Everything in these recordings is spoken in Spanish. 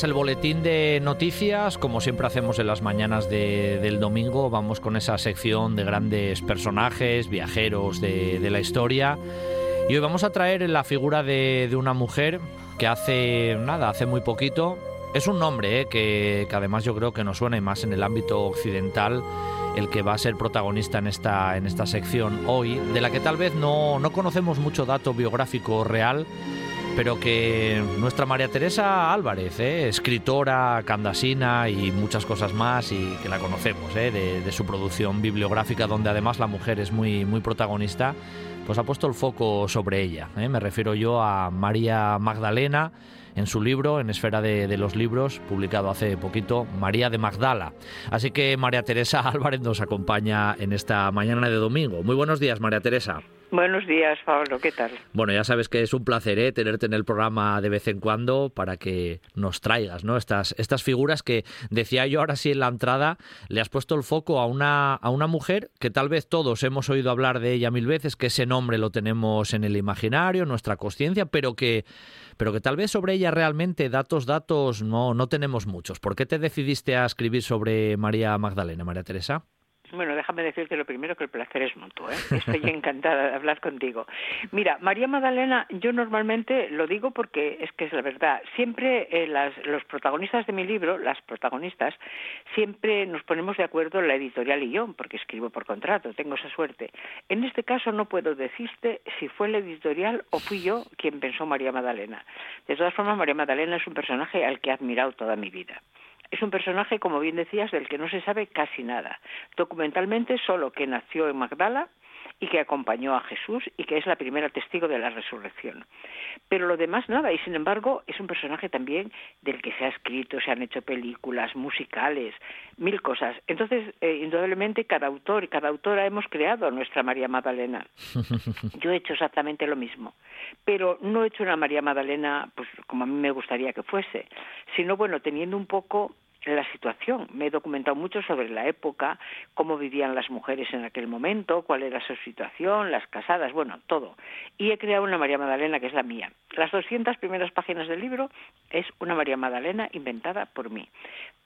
Tras el boletín de noticias, como siempre hacemos en las mañanas del domingo, vamos con esa sección de grandes personajes, viajeros de, la historia. Y hoy vamos a traer la figura de, una mujer que hace nada, hace muy poquito. Es un nombre eh, que, además yo creo que nos suena más en el ámbito occidental el que va a ser protagonista en esta, en esta sección hoy, de la que tal vez no, no conocemos mucho dato biográfico real, pero que nuestra María Teresa Álvarez, ¿eh? escritora, candasina y muchas cosas más, y que la conocemos ¿eh? de, su producción bibliográfica, donde además la mujer es muy, muy protagonista, pues ha puesto el foco sobre ella. ¿eh? Me refiero yo a María Magdalena en su libro, en Esfera de, de, los Libros, publicado hace poquito, María de Magdala. Así que María Teresa Álvarez nos acompaña en esta mañana de domingo. Muy buenos días, María Teresa. Buenos días, Pablo, ¿qué tal? Bueno, ya sabes que es un placer ¿eh? tenerte en el programa de vez en cuando para que nos traigas ¿no? estas, estas figuras que decía yo ahora sí en la entrada, le has puesto el foco a una, a una mujer que tal vez todos hemos oído hablar de ella mil veces, que ese nombre lo tenemos en el imaginario, en nuestra conciencia, pero que, pero que tal vez sobre ella realmente datos, datos no, no tenemos muchos. ¿Por qué te decidiste a escribir sobre María Magdalena, María Teresa? Bueno, déjame decirte lo primero que el placer es mutuo. ¿eh? Estoy encantada de hablar contigo. Mira, María Magdalena, yo normalmente lo digo porque es que es la verdad. Siempre eh, las, los protagonistas de mi libro, las protagonistas, siempre nos ponemos de acuerdo la editorial y yo, porque escribo por contrato, tengo esa suerte. En este caso no puedo decirte si fue la editorial o fui yo quien pensó María Magdalena. De todas formas, María Magdalena es un personaje al que he admirado toda mi vida. Es un personaje, como bien decías, del que no se sabe casi nada. Documentalmente solo que nació en Magdala y que acompañó a Jesús y que es la primera testigo de la resurrección. Pero lo demás nada, y sin embargo es un personaje también del que se ha escrito, se han hecho películas, musicales, mil cosas. Entonces, eh, indudablemente, cada autor y cada autora hemos creado a nuestra María Magdalena. Yo he hecho exactamente lo mismo, pero no he hecho una María Magdalena pues como a mí me gustaría que fuese, sino bueno, teniendo un poco la situación. Me he documentado mucho sobre la época, cómo vivían las mujeres en aquel momento, cuál era su situación, las casadas, bueno, todo. Y he creado una María Magdalena que es la mía. Las 200 primeras páginas del libro es una María Magdalena inventada por mí.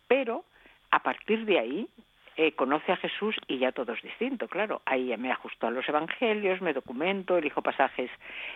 Pero a partir de ahí eh, conoce a Jesús y ya todo es distinto, claro. Ahí me ajusto a los evangelios, me documento, elijo pasajes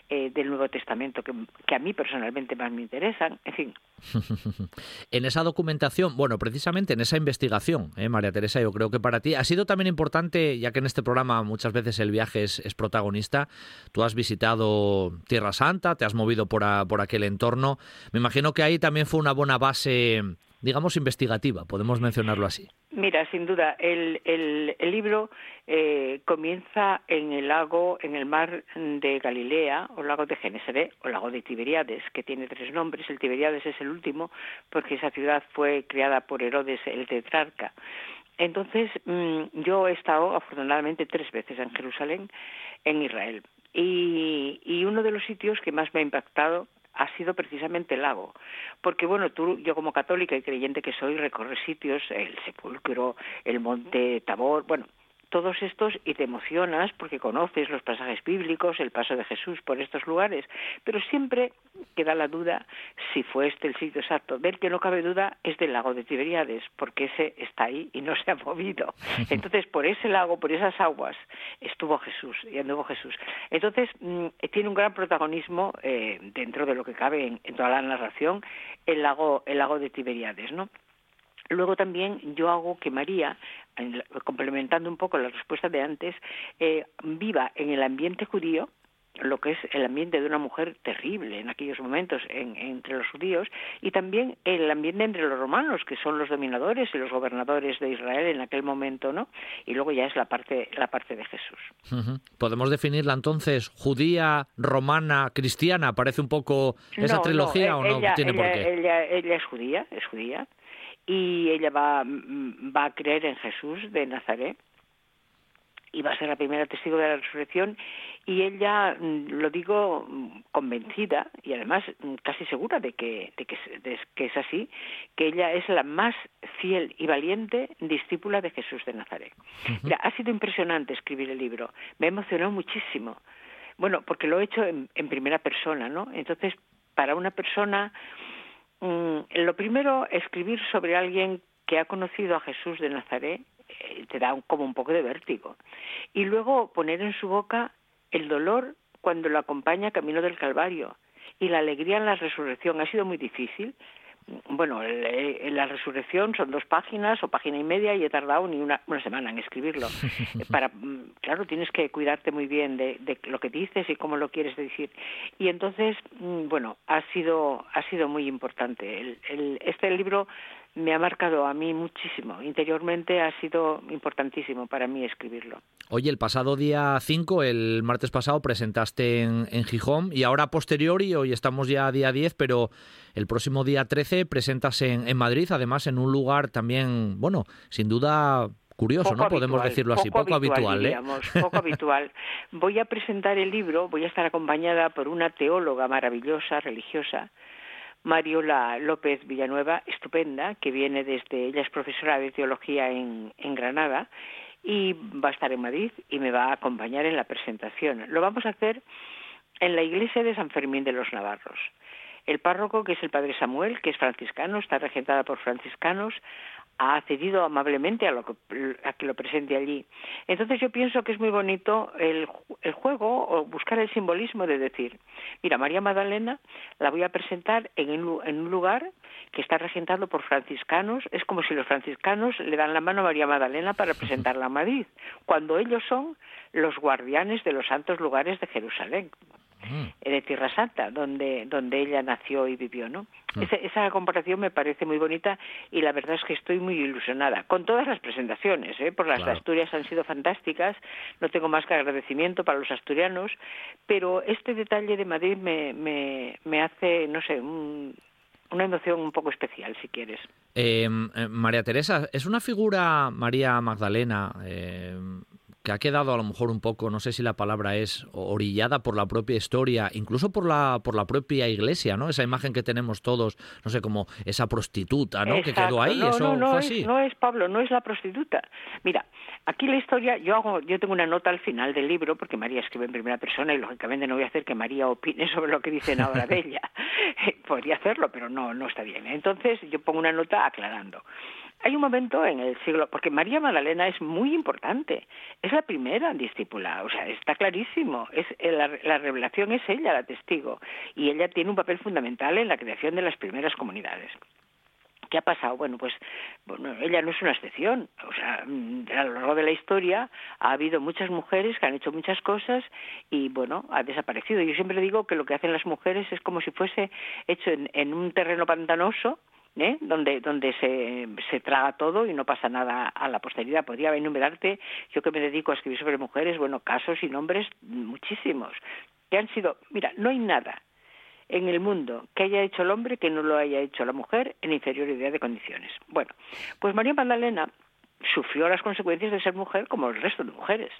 eh, del Nuevo Testamento que, a mí personalmente más me interesan, en fin. en esa documentación, bueno, precisamente en esa investigación, ¿eh, María Teresa, yo creo que para ti ha sido también importante, ya que en este programa muchas veces el viaje es, protagonista, tú has visitado Tierra Santa, te has movido por, por aquel entorno, me imagino que ahí también fue una buena base digamos, investigativa, podemos mencionarlo así. Mira, sin duda, el, el, libro eh, comienza en el lago, en el mar de Galilea, o lago de Genesaret, o lago de Tiberiades, que tiene tres nombres. El Tiberiades es el último, porque esa ciudad fue creada por Herodes el tetrarca. Entonces, mm, yo he estado afortunadamente tres veces en Jerusalén, en Israel. Y, y uno de los sitios que más me ha impactado ha sido precisamente el lago. Porque, bueno, tú, yo como católica y creyente que soy, recorrer sitios, el sepulcro, el monte Tabor, bueno, todos estos y te emocionas porque conoces los pasajes bíblicos, el paso de Jesús por estos lugares, pero siempre queda la duda si fue este el sitio exacto. Del que no cabe duda es del lago de Tiberiades, porque ese está ahí y no se ha movido. Entonces, por ese lago, por esas aguas, estuvo Jesús y anduvo Jesús. Entonces, mm, tiene un gran protagonismo eh, dentro de lo que cabe en, en, toda la narración el lago, el lago de Tiberiades, ¿no? Luego también yo hago que María, complementando un poco la respuesta de antes, eh, viva en el ambiente judío lo que es el ambiente de una mujer terrible en aquellos momentos entre los judíos y también el ambiente entre los romanos, que son los dominadores y los gobernadores de Israel en aquel momento, ¿no? Y luego ya es la parte, la parte de Jesús. ¿Podemos definirla entonces judía, romana, cristiana? ¿Parece un poco esa trilogía o no tiene por qué? Ella, ella es judía, es judía y ella va, va a creer en Jesús de Nazaret y va a ser la primera testigo de la resurrección y ella mm, lo digo mm, convencida y además mm, casi segura de que, de que, que, es así que ella es la más fiel y valiente discípula de Jesús de Nazaret. Mira, ha sido impresionante escribir el libro me ha emocionado muchísimo. Bueno porque lo he hecho en, en primera persona no entonces para una persona Mm, lo primero, escribir sobre alguien que ha conocido a Jesús de Nazaret eh, te da como un poco de vértigo. Y luego poner en su boca el dolor cuando lo acompaña camino del Calvario y la alegría en la resurrección. Ha sido muy difícil, bueno, la resurrección son dos páginas o página y media y he tardado ni una, una semana en escribirlo. Para, mm, claro, tienes que cuidarte muy bien de, lo que dices y cómo lo quieres decir. Y entonces, mm, bueno, ha sido, ha sido muy importante. el, este libro me ha marcado a mí muchísimo. Interiormente ha sido importantísimo para mí escribirlo. Oye, el pasado día 5, el martes pasado, presentaste en, Gijón y ahora posteriori, hoy estamos ya a día 10, pero el próximo día 13 presentas en, Madrid, además en un lugar también, bueno, sin duda curioso, ¿no? Podemos decirlo así, poco, habitual, ¿eh? poco habitual. Voy a presentar el libro, voy a estar acompañada por una teóloga maravillosa, religiosa, Mariola López Villanueva, estupenda, que viene desde, ella es profesora de teología en, Granada y va a estar en Madrid y me va a acompañar en la presentación. Lo vamos a hacer en la iglesia de San Fermín de los Navarros. El párroco, que es el padre Samuel, que es franciscano, está regentada por franciscanos, ha accedido amablemente a, lo que, a que lo presente allí. Entonces yo pienso que es muy bonito el, el juego o buscar el simbolismo de decir, mira, María Magdalena la voy a presentar en, en un lugar que está regentado por franciscanos, es como si los franciscanos le dan la mano a María Magdalena para presentarla a Madrid, cuando ellos son los guardianes de los santos lugares de Jerusalén. Mm. de Tierra Santa, donde, donde ella nació y vivió, ¿no? Mm. Esa, comparación me parece muy bonita y la verdad es que estoy muy ilusionada con todas las presentaciones, ¿eh? Por las Asturias han sido fantásticas, no tengo más que agradecimiento para los asturianos, pero este detalle de Madrid me, me, me hace, no sé, una emoción un poco especial, si quieres. Em, eh, María Teresa, ¿es una figura, María Magdalena, eh, que ha quedado a lo mejor un poco, no sé si la palabra es orillada por la propia historia, incluso por la por la propia iglesia, ¿no? Esa imagen que tenemos todos, no sé, como esa prostituta, ¿no? Que quedó ahí, no, eso no, no fue es, así. No es Pablo, no es la prostituta. Mira, aquí la historia, yo hago, yo tengo una nota al final del libro porque María escribe en primera persona y lógicamente no voy a hacer que María opine sobre lo que dicen ahora de ella. Podría hacerlo, pero no, no está bien. Entonces yo pongo una nota aclarando. Hay un momento en el siglo, porque María Magdalena es muy importante, es la primera discípula, o sea, está clarísimo, es eh, la, revelación es ella la testigo y ella tiene un papel fundamental en la creación de las primeras comunidades. ¿Qué ha pasado? Bueno, pues bueno, ella no es una excepción. O sea, mm, a lo largo de la historia ha habido muchas mujeres que han hecho muchas cosas y, bueno, ha desaparecido. Yo siempre digo que lo que hacen las mujeres es como si fuese hecho en un terreno pantanoso ¿eh? donde, donde se, se traga todo y no pasa nada a la posteridad. Podría enumerarte, yo que me dedico a escribir sobre mujeres, bueno, casos y nombres muchísimos, que han sido, mira, no hay nada en el mundo que haya hecho el hombre que no lo haya hecho la mujer en inferioridad de condiciones. Bueno, pues María Magdalena sufrió las consecuencias de ser mujer como el resto de mujeres.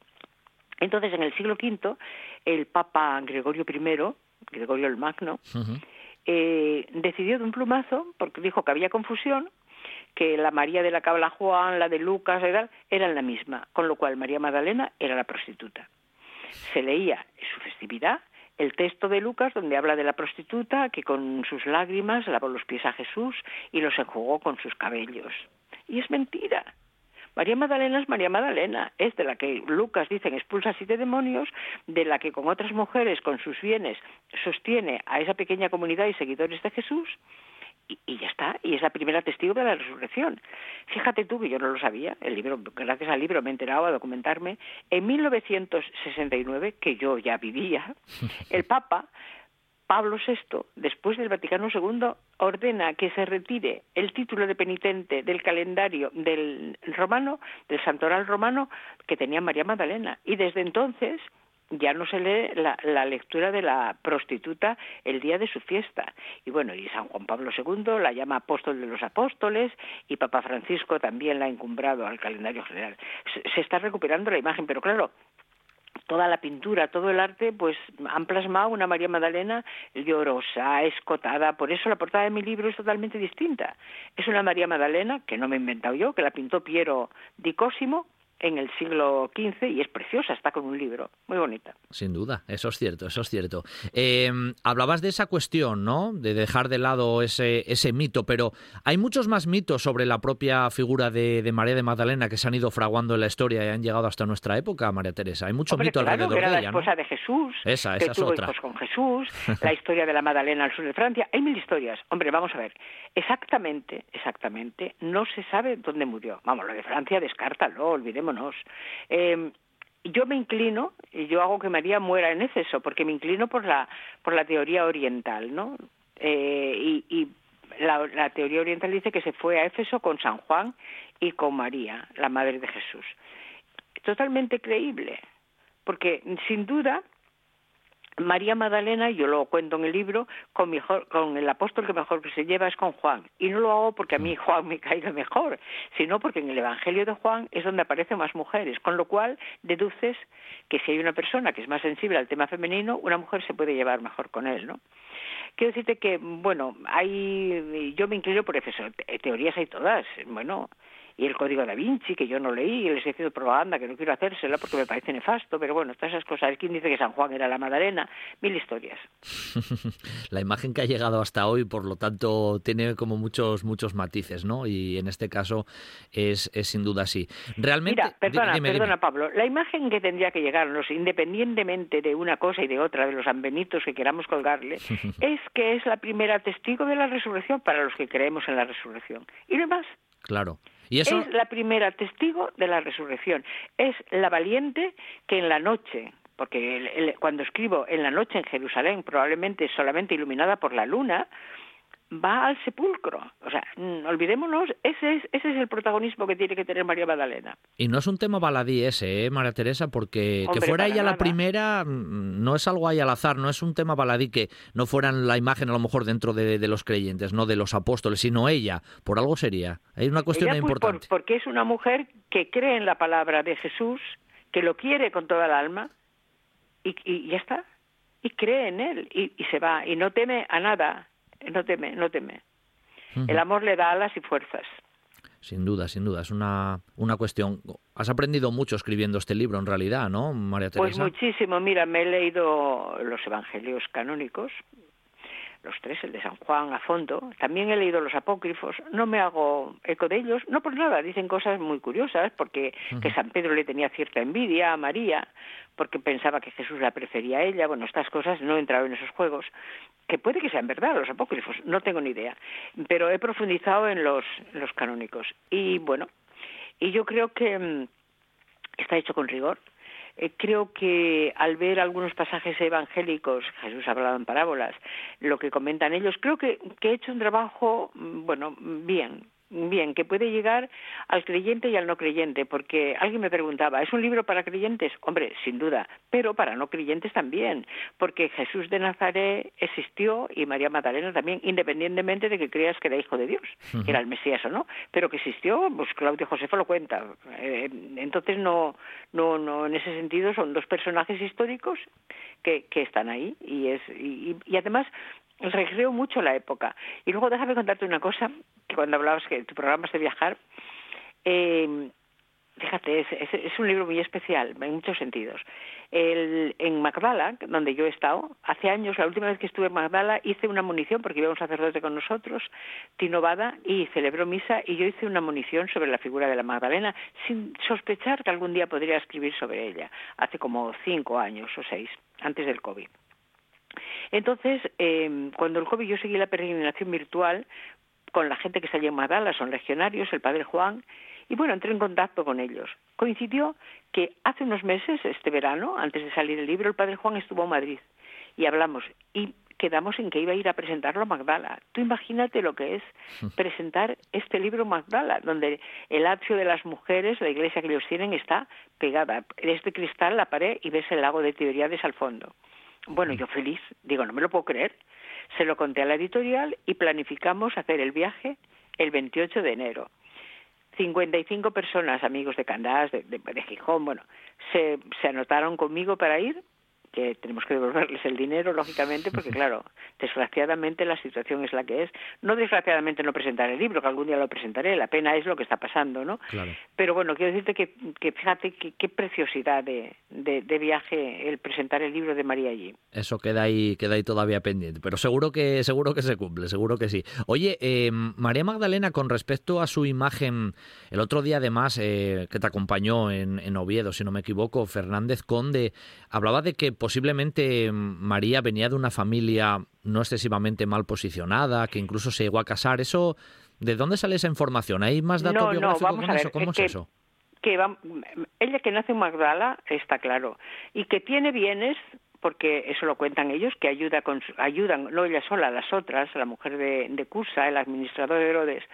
Entonces, en el siglo V, el Papa Gregorio I, Gregorio el Magno, eh, decidió de un plumazo, porque dijo que había confusión, que la María de la Cabla Juan, la de Lucas, era, eran la misma, con lo cual María Magdalena era la prostituta. Se leía en su festividad el texto de Lucas donde habla de la prostituta que con sus lágrimas lavó los pies a Jesús y los enjugó con sus cabellos. Y es mentira. María Magdalena es María Magdalena, es de la que Lucas dice expulsa siete demonios, de la que con otras mujeres, con sus bienes, sostiene a esa pequeña comunidad y seguidores de Jesús, y, ya está, y es la primera testigo de la resurrección. Fíjate tú que yo no lo sabía, el libro, gracias al libro me he enterado a documentarme, en 1969, que yo ya vivía, el Papa Pablo VI, después del Vaticano II, ordena que se retire el título de penitente del calendario del romano, del santoral romano que tenía María Magdalena. Y desde entonces ya no se lee la, lectura de la prostituta el día de su fiesta. Y bueno, y San Juan Pablo II la llama apóstol de los apóstoles y Papa Francisco también la ha encumbrado al calendario general. se está recuperando la imagen, pero claro, toda la pintura, todo el arte, pues han plasmado una María Magdalena llorosa, escotada. Por eso la portada de mi libro es totalmente distinta. Es una María Magdalena, que no me he inventado yo, que la pintó Piero di Cosimo, en el siglo XV y es preciosa, está con un libro, muy bonita. Sin duda, eso es cierto, eso es cierto. Eh, hablabas de esa cuestión, ¿no? De dejar de lado ese, ese mito, pero hay muchos más mitos sobre la propia figura de, María de Magdalena que se han ido fraguando en la historia y han llegado hasta nuestra época, María Teresa. Hay mucho mito alrededor que era de ella, la esposa de Jesús, esa, esa que tuvo hijos con Jesús, la historia de la Magdalena al sur de Francia. Hay mil historias. Hombre, vamos a ver. Exactamente, exactamente, no se sabe dónde murió. Vamos, lo de Francia, descártalo, Eh, yo me inclino, y yo hago que María muera en exceso, porque me inclino por la, por la teoría oriental, ¿no? Eh, y, la, teoría oriental dice que se fue a Éfeso con San Juan y con María, la madre de Jesús. Totalmente creíble, porque sin duda María Magdalena, yo lo cuento en el libro, con, con el apóstol que mejor se lleva es con Juan. Y no lo hago porque a mí. Juan me caiga mejor, sino porque en el Evangelio de Juan es donde aparecen más mujeres. Con lo cual deduces que si hay una persona que es más sensible al tema femenino, una mujer se puede llevar mejor con él, ¿no? Quiero decirte que, bueno, hay, yo me inclino por eso. Teorías hay todas. Bueno, y el Código da Vinci, que yo no leí, y el ejercicio de propaganda, que no quiero hacérsela porque me parece nefasto, pero bueno, todas esas cosas. ¿Quién dice que San Juan era la Madalena? Mil historias. la imagen que ha llegado hasta hoy, por lo tanto, tiene como muchos muchos matices, ¿no? Y en este caso es, es sin duda así. Realmente... Mira, perdona, perdona Pablo, la imagen que tendría que llegarnos, independientemente de una cosa y de otra, de los ambenitos que queramos colgarle, es que es la primera testigo de la resurrección para los que creemos en la resurrección. Y no Es la primera testigo de la resurrección. Es la valiente que en la noche, porque cuando escribo en la noche en Jerusalén, probablemente solamente iluminada por la luna, va al sepulcro. O sea, mm, olvidémonos, ese es, ese es el protagonismo que tiene que tener María Magdalena. Y no es un tema baladí ese, ¿eh, María Teresa? Porque que fuera ella la primera mm, no es algo ahí al azar, no es un tema baladí que no fueran la imagen a lo mejor dentro de, los creyentes, no de los apóstoles, sino ella. Por algo sería. Hay una cuestión pues, importante. porque es una mujer que cree en la palabra de Jesús, que lo quiere con toda el alma y, y ya está. Y cree en él y, y se va y no teme a nada no teme, no teme. El amor le da alas y fuerzas. Sin duda, sin duda, es una, una cuestión. Has aprendido mucho escribiendo este libro, en realidad, ¿no, María pues Teresa? Pues muchísimo. Mira, me he leído los evangelios canónicos, los tres, el de San Juan a fondo. También he leído los apócrifos. No me hago eco de ellos, no por nada. Dicen cosas muy curiosas, porque que San Pedro le tenía cierta envidia a María, porque pensaba que Jesús la prefería a ella. Bueno, estas cosas no he entrado en esos juegos, que puede que sean verdad los apócrifos, no tengo ni idea. Pero he profundizado en los, los canónicos. Y bueno, y yo creo que mm, está hecho con rigor eh, creo que al ver algunos pasajes evangélicos, Jesús hablaba en parábolas, lo que comentan ellos, creo que, que he hecho un trabajo, mm, bueno, bien, Bien, que puede llegar al creyente y al no creyente, porque alguien me preguntaba, ¿es un libro para creyentes? Hombre, sin duda, pero para no creyentes también, porque Jesús de Nazaret existió y María Magdalena también, independientemente de que creas que era hijo de Dios, que era el Mesías o no, pero que existió, pues Claudio Josefo lo cuenta. Eh, entonces, no, no, no, en ese sentido son dos personajes históricos que, que están ahí y, es, y, y además recreo mucho la época. Y luego déjame contarte una cosa, que cuando hablabas que tu programa es de viajar, eh, fíjate, es, un libro muy especial en muchos sentidos. El, en Magdala, donde yo he estado, hace años, la última vez que estuve en Magdala, hice una munición, porque iba un sacerdote con nosotros, Tino Bada, y celebró misa, y yo hice una munición sobre la figura de la Magdalena, sin sospechar que algún día podría escribir sobre ella, hace como cinco años o seis, antes del COVID. Entonces, eh, cuando el COVID yo seguí la peregrinación virtual con la gente que salía en Magdala, son legionarios, el padre Juan, y bueno, entré en contacto con ellos. Coincidió que hace unos meses, este verano, antes de salir el libro, el padre Juan estuvo en Madrid y hablamos y quedamos en que iba a ir a presentarlo a Magdala. Tú imagínate lo que es presentar este libro Magdala, donde el atrio de las mujeres, la iglesia que ellos tienen, está pegada. Es de cristal la pared y ves el lago de Tiberiades al fondo. Bueno, yo feliz, digo, no me lo puedo creer. Se lo conté a la editorial y planificamos hacer el viaje el 28 de enero. 55 personas, amigos de Candás, de, de, Gijón, bueno, se, se anotaron conmigo para ir que tenemos que devolverles el dinero, lógicamente, porque claro, desgraciadamente la situación es la que es. No desgraciadamente no presentar el libro, que algún día lo presentaré, la pena es lo que está pasando, ¿no? Pero bueno, quiero decirte que, que fíjate qué preciosidad de, de, viaje el presentar el libro de María allí. Eso queda ahí, queda ahí todavía pendiente, pero seguro que, seguro que se cumple, seguro que sí. Oye, eh, María Magdalena, con respecto a su imagen, el otro día además eh, que te acompañó en, en Oviedo, si no me equivoco, Fernández Conde, hablaba de que posiblemente María venía de una familia no excesivamente mal posicionada, que incluso se llegó a casar. Eso, ¿de dónde sale esa información? ¿Hay más datos no, biográficos con eso? ¿Cómo es, eso? Que ella que nace en Magdala está claro y que tiene bienes porque eso lo cuentan ellos, que ayuda con, ayudan, no ella sola, las otras, la mujer de, de Cusa, el administrador de Herodes,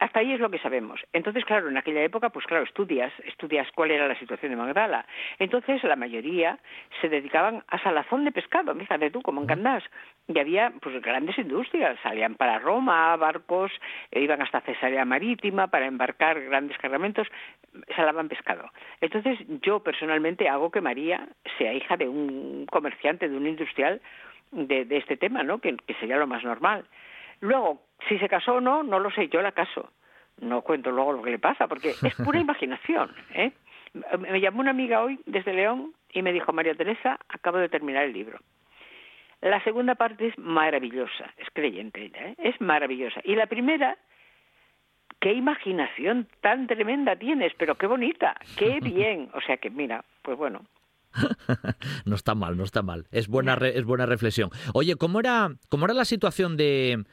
hasta ahí es lo que sabemos. Entonces, claro, en aquella época, pues claro, estudias, estudias cuál era la situación de Magdala. Entonces, la mayoría se dedicaban a salazón de pescado, fíjate tú, como en Candás. Y había, pues, grandes industrias. Salían para Roma, barcos, e iban hasta Cesarea Marítima para embarcar grandes cargamentos, salaban pescado. Entonces, yo personalmente hago que María sea hija de un comerciante, de un industrial de, este tema, ¿no? que sería lo más normal. Luego, si se casó o no, no lo sé, yo la caso. No cuento luego lo que le pasa, porque es pura imaginación. ¿eh? Me llamó una amiga hoy desde León y me dijo, María Teresa, acabo de terminar el libro. La segunda parte es maravillosa, es creyente ella, ¿eh? es maravillosa. Y la primera, qué imaginación tan tremenda tienes, pero qué bonita, qué bien. O sea que mira, pues bueno, no está mal, no está mal. Es buena, es buena reflexión. Oye, ¿cómo era, cómo era la situación de,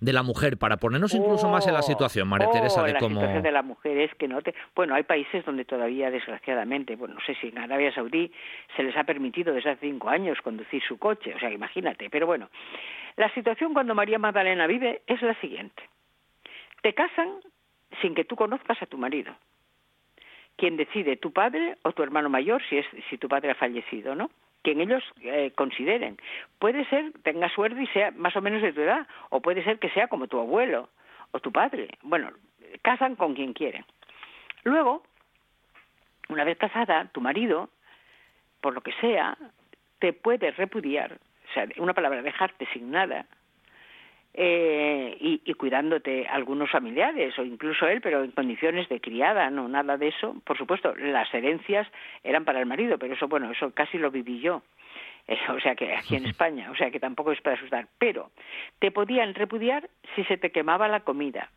de la mujer, para ponernos incluso más en la oh, situación, María oh, Teresa, de la cómo... La situación de la mujer es que no te... Bueno, hay países donde todavía, desgraciadamente, bueno, no sé si en Arabia Saudí se les ha permitido desde hace cinco años conducir su coche, o sea, imagínate, pero bueno, la situación cuando María Magdalena vive es la siguiente. Te casan sin que tú conozcas a tu marido. Quien decide, tu padre o tu hermano mayor, si, es, si tu padre ha fallecido, ¿no? Quien ellos eh, consideren. Puede ser, tenga suerte y sea más o menos de tu edad, o puede ser que sea como tu abuelo o tu padre. Bueno, casan con quien quieren. Luego, una vez casada, tu marido, por lo que sea, te puede repudiar, o sea, una palabra, dejarte sin nada, eh, y, y, cuidándote algunos familiares o incluso él, pero en condiciones de criada, no nada de eso. Por supuesto, las herencias eran para el marido, pero eso, bueno, eso casi lo viví yo. O sea que aquí en España, o sea que tampoco es para asustar. Pero te podían repudiar si se te quemaba la comida.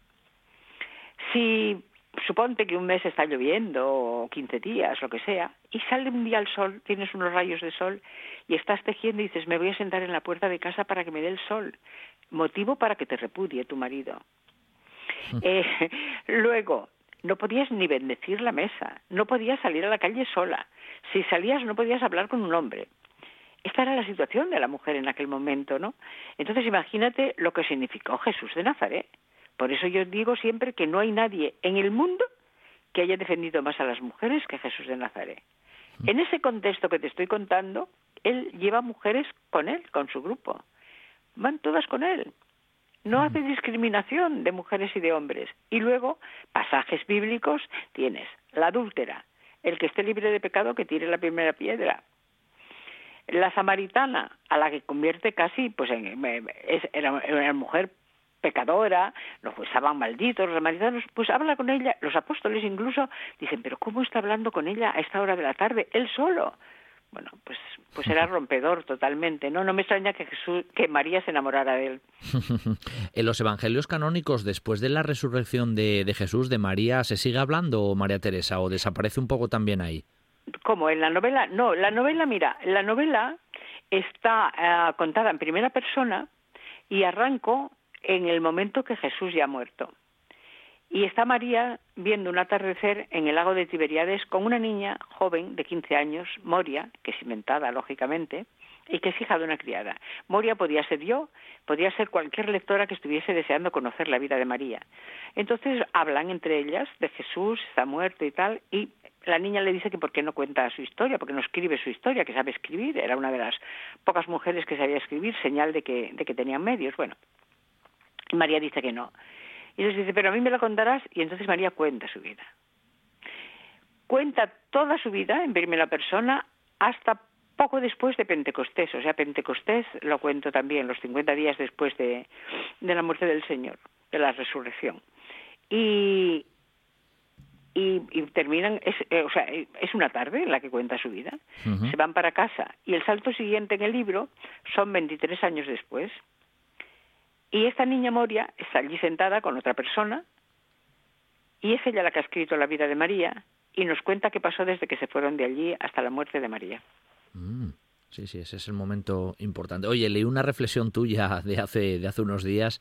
Si suponte que un mes está lloviendo o 15 días, lo que sea, y sale un día el sol, tienes unos rayos de sol y estás tejiendo y dices, me voy a sentar en la puerta de casa para que me dé el sol motivo para que te repudie tu marido. Eh, luego, no podías ni bendecir la mesa, no podías salir a la calle sola. Si salías no podías hablar con un hombre. Esta era la situación de la mujer en aquel momento, ¿no? Entonces imagínate lo que significó Jesús de Nazaret. Por eso yo digo siempre que no hay nadie en el mundo que haya defendido más a las mujeres que Jesús de Nazaret. En ese contexto que te estoy contando, él lleva mujeres con él, con su grupo van todas con él. No hace discriminación de mujeres y de hombres. Y luego, pasajes bíblicos, tienes la adúltera, el que esté libre de pecado que tire la primera piedra. La samaritana, a la que convierte casi, pues en, era una mujer pecadora, los estaban malditos, los samaritanos, pues habla con ella, los apóstoles incluso dicen, pero ¿cómo está hablando con ella a esta hora de la tarde? Él solo bueno, pues, pues era rompedor totalmente, ¿no? No me extraña que, Jesús, que María se enamorara de él. en los evangelios canónicos, después de la resurrección de, de Jesús, de María, ¿se sigue hablando María Teresa o desaparece un poco también ahí? ¿Cómo? ¿En la novela? No, la novela, mira, la novela está eh, contada en primera persona y arranco en el momento que Jesús ya ha muerto. Y está María viendo un atardecer en el lago de Tiberíades con una niña joven de 15 años, Moria, que es inventada, lógicamente, y que es hija de una criada. Moria podía ser yo, podía ser cualquier lectora que estuviese deseando conocer la vida de María. Entonces hablan entre ellas de Jesús, está muerto y tal, y la niña le dice que por qué no cuenta su historia, porque no escribe su historia, que sabe escribir, era una de las pocas mujeres que sabía escribir, señal de que, de que tenían medios. Bueno, María dice que no. Y les dice, pero a mí me lo contarás, y entonces María cuenta su vida. Cuenta toda su vida en primera persona hasta poco después de Pentecostés, o sea, Pentecostés lo cuento también, los 50 días después de, la muerte del Señor, de la resurrección. Y, y, terminan, es, eh, o sea, es una tarde en la que cuenta su vida, se van para casa y el salto siguiente en el libro son 23 años después. Y esta niña Moria está allí sentada con otra persona y es ella la que ha escrito la vida de María y nos cuenta qué pasó desde que se fueron de allí hasta la muerte de María. Mm, sí, sí, ese es el momento importante. Oye, leí una reflexión tuya de hace, de hace unos días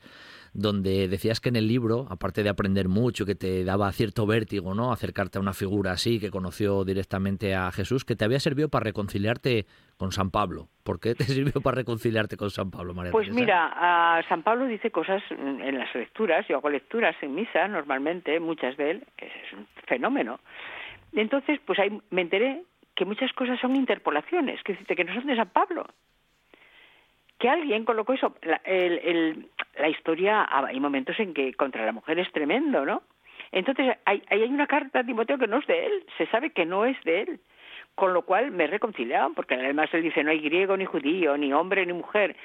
donde decías que en el libro, aparte de aprender mucho, que te daba cierto vértigo, ¿no? Acercarte a una figura así, que conoció directamente a Jesús, que te había servido para reconciliarte con San Pablo. ¿Por qué te sirvió para reconciliarte con San Pablo, María Pues mira, San Pablo dice cosas en las lecturas, yo hago lecturas en misa normalmente, muchas de él, es un fenómeno. Entonces, pues ahí me enteré que muchas cosas son interpolaciones, que, que no son de San Pablo. Que alguien colocó eso. La, la historia, ah, hay momentos en que contra la mujer es tremendo, ¿no? Entonces, hay, hay una carta a Timoteo que no es de él, se sabe que no es de él. Con lo cual me he reconciliado, porque además él dice no hay griego ni judío, ni hombre ni mujer.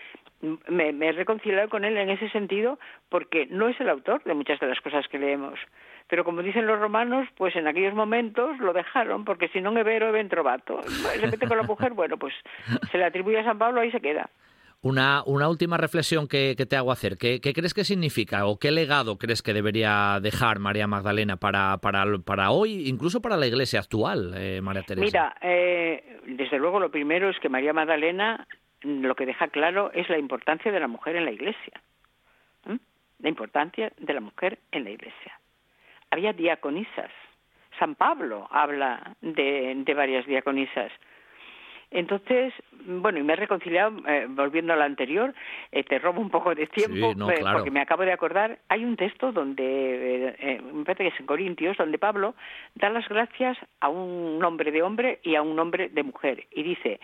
Me he reconciliado con él en ese sentido porque no es el autor de muchas de las cosas que leemos. Pero como dicen los romanos, pues en aquellos momentos lo dejaron, porque si no vero, ven trovato. Se mete con la mujer, bueno, pues se le atribuye a San Pablo, ahí se queda. Una, una última reflexión que, te hago hacer. ¿Qué, crees que significa o qué legado crees que debería dejar María Magdalena para, para, para hoy, incluso para la iglesia actual, eh, María Teresa? Mira, eh, desde luego lo primero es que María Magdalena lo que deja claro es la importancia de la mujer en la iglesia. La importancia de la mujer en la iglesia había diaconisas. San Pablo habla de, varias diaconisas. Entonces, bueno, y me he reconciliado, eh, volviendo a la anterior, eh, te robo un poco de tiempo, eh, porque me acabo de acordar, hay un texto donde, me parece que es en Corintios, donde Pablo da las gracias a un nombre de hombre y a un nombre de mujer, y dice,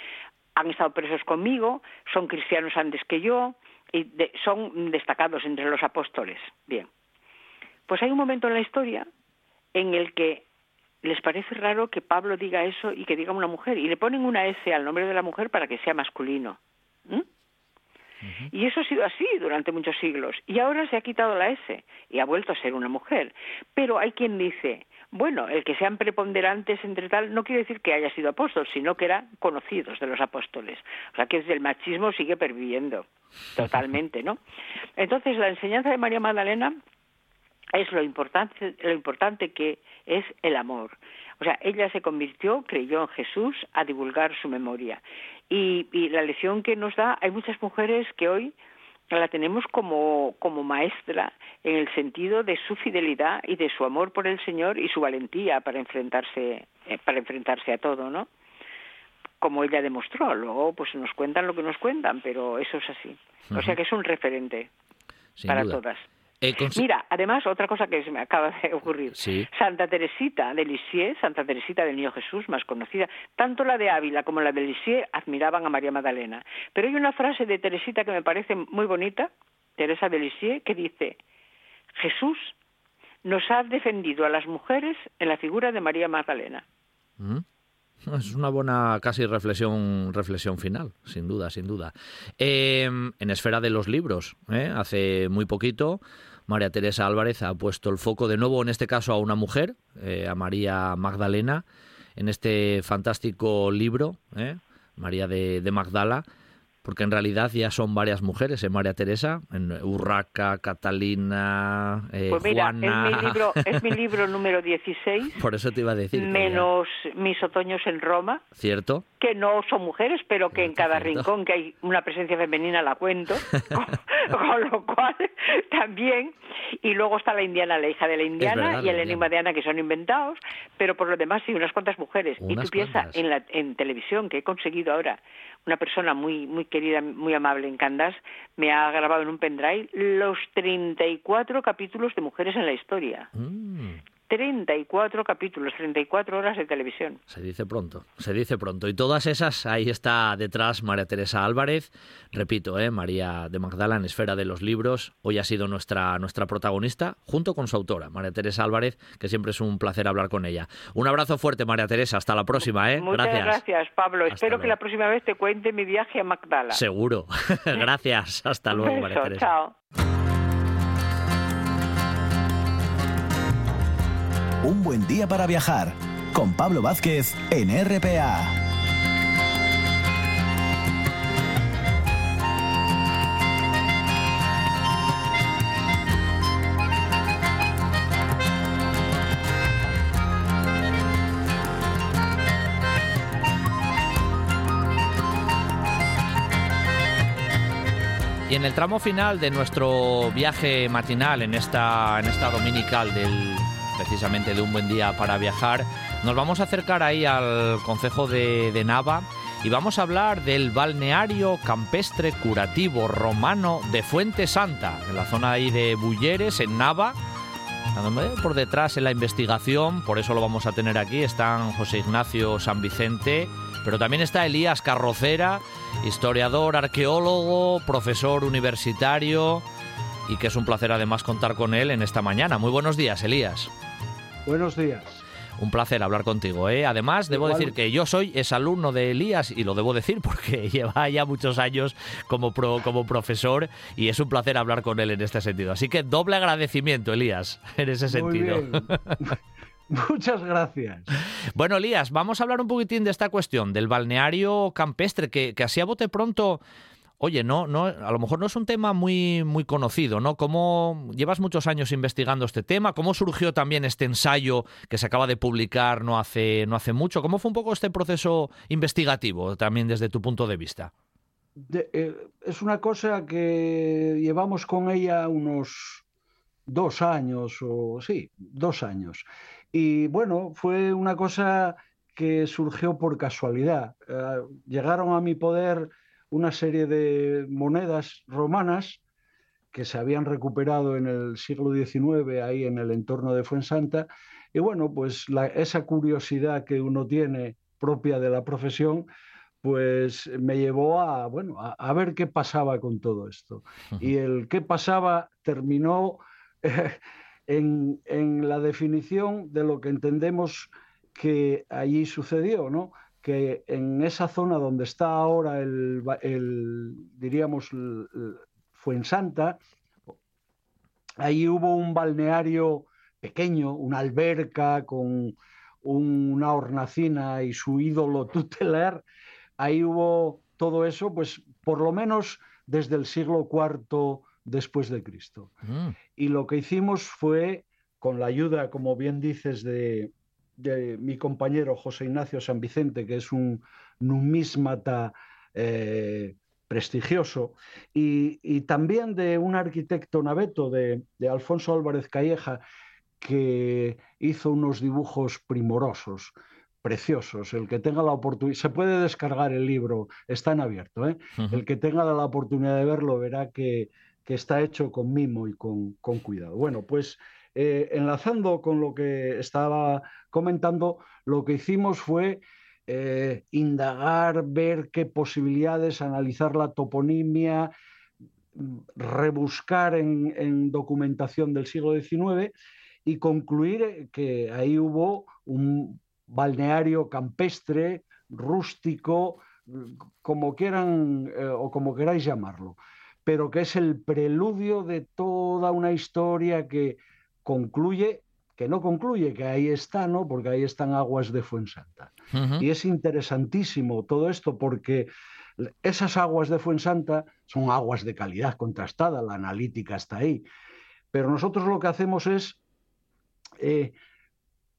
han estado presos conmigo, son cristianos antes que yo, y son destacados entre los apóstoles. Bien, pues hay un momento en la historia en el que les parece raro que Pablo diga eso y que diga una mujer, y le ponen una S al nombre de la mujer para que sea masculino. Y eso ha sido así durante muchos siglos. Y ahora se ha quitado la S y ha vuelto a ser una mujer. Pero hay quien dice, bueno, el que sean preponderantes entre tal no quiere decir que haya sido apóstol, sino que eran conocidos de los apóstoles. O sea que el machismo sigue perviviendo totalmente, ¿no? Entonces la enseñanza de María Magdalena es lo importante, lo importante que es el amor. O sea, ella se convirtió, creyó en Jesús, a divulgar su memoria. Y, la lección que nos da, hay muchas mujeres que hoy la tenemos como, como maestra en el sentido de su fidelidad y de su amor por el Señor y su valentía para enfrentarse, eh, para enfrentarse a todo, ¿no? Como ella demostró. Luego, pues nos cuentan lo que nos cuentan, pero eso es así. O sea que es un referente para todas. Eh, Mira, además, otra cosa que se me acaba de ocurrir. Santa Teresita de Lisieux, Santa Teresita del Niño Jesús, más conocida, tanto la de Ávila como la de Lisieux admiraban a María Magdalena. Pero hay una frase de Teresita que me parece muy bonita, Teresa de Lisieux, que dice, Jesús nos ha defendido a las mujeres en la figura de María Magdalena. Mm. Es una buena casi reflexión, reflexión final, sin duda, sin duda. Em, en esfera de los libros, ¿eh? hace muy poquito, María Teresa Álvarez ha puesto el foco de nuevo, en este caso, a una mujer, eh, a María Magdalena, en este fantástico libro, ¿eh? María de, Magdala, porque en realidad ya son varias mujeres en María Teresa, en Urraca, Catalina, eh, pues mira, Juana. Es mi, libro, es mi libro número 16. Por eso te iba a decir. Menos mis otoños en Roma. ¿Cierto? Que no son mujeres, pero que en cada rincón que hay una presencia femenina la cuento. con, lo cual, también. Y luego está la indiana, la hija de la indiana, y el enigma de Ana, que son inventados. Pero por lo demás, sí, unas cuantas mujeres. y tú piensas en, la, en televisión, que he conseguido ahora una persona muy muy querida, muy amable en Candas, me ha grabado en un pendrive los 34 capítulos de Mujeres en la Historia. Mm. 34 capítulos, 34 horas de televisión. Se dice pronto, se dice pronto. Y todas esas, ahí está detrás María Teresa Álvarez, repito, ¿eh? María de Magdala en Esfera de los Libros, hoy ha sido nuestra, nuestra protagonista, junto con su autora, María Teresa Álvarez, que siempre es un placer hablar con ella. Un abrazo fuerte, María Teresa, hasta la próxima. ¿eh? Muchas gracias, Pablo. Espero que la próxima vez te cuente mi viaje a Magdala. Seguro. gracias, hasta luego, María Teresa. Chao. Un buen día para viajar con Pablo Vázquez en RPA. Y en el tramo final de nuestro viaje matinal en esta, en esta dominical del precisamente de un buen día para viajar, nos vamos a acercar ahí al concejo de, Nava y vamos a hablar del balneario campestre curativo romano de Fuente Santa, en la zona ahí de Bulleres, en Nava. Por detrás en la investigación, por eso lo vamos a tener aquí, están José Ignacio San Vicente, pero también está Elías Carrocera, historiador, arqueólogo, profesor universitario, y que es un placer además contar con él en esta mañana. Muy buenos días, Elías. Buenos días. Un placer hablar contigo. ¿eh? Además, debo decir que yo soy exalumno de Elías y lo debo decir porque lleva ya muchos años como, como profesor y es un placer hablar con él en este sentido. Así que doble agradecimiento, Elías, en ese sentido. Muchas gracias. Bueno, Elías, vamos a hablar un poquitín de esta cuestión, del balneario campestre, que, que así a bote pronto oye, no, no, a lo mejor no es un tema muy, muy conocido, ¿no? ¿Cómo llevas muchos años investigando este tema? ¿Cómo surgió también este ensayo que se acaba de publicar no hace, no hace mucho? ¿Cómo fue un poco este proceso investigativo también desde tu punto de vista? Eh, es una cosa que llevamos con ella unos dos años, o sí, dos años. Y bueno, fue una cosa que surgió por casualidad. Eh, llegaron a mi poder una serie de monedas romanas que se habían recuperado en el siglo XIX ahí en el entorno de Fuensanta. Y bueno, pues esa curiosidad que uno tiene propia de la profesión, pues me llevó a, bueno, a, ver qué pasaba con todo esto. Y el qué pasaba terminó en, en la definición de lo que entendemos que allí sucedió, ¿no? Que en esa zona donde está ahora el, diríamos, Fuensanta, ahí hubo un balneario pequeño, una alberca con una hornacina y su ídolo tutelar, ahí hubo todo eso, pues por lo menos desde el siglo IV después de Cristo. Mm. Y lo que hicimos fue, con la ayuda, como bien dices, de, de mi compañero José Ignacio San Vicente, que es un numísmata eh, prestigioso, y, también de un arquitecto naveto de, Alfonso Álvarez Calleja, que hizo unos dibujos primorosos, preciosos. El que tenga la oportunidad, se puede descargar el libro, está en abierto. ¿eh? El que tenga la oportunidad de verlo verá que, está hecho con mimo y con, con cuidado. Bueno, pues eh, enlazando con lo que estaba comentando, lo que hicimos fue eh, indagar, ver qué posibilidades, analizar la toponimia, rebuscar en, documentación del siglo XIX y concluir que ahí hubo un balneario campestre, rústico, como quieran eh, o como queráis llamarlo, pero que es el preludio de toda una historia que concluye, que no concluye, que ahí está, ¿no? Porque ahí están aguas de Fuensanta. Y es interesantísimo todo esto porque esas aguas de Fuensanta son aguas de calidad contrastada, la analítica está ahí, pero nosotros lo que hacemos es eh,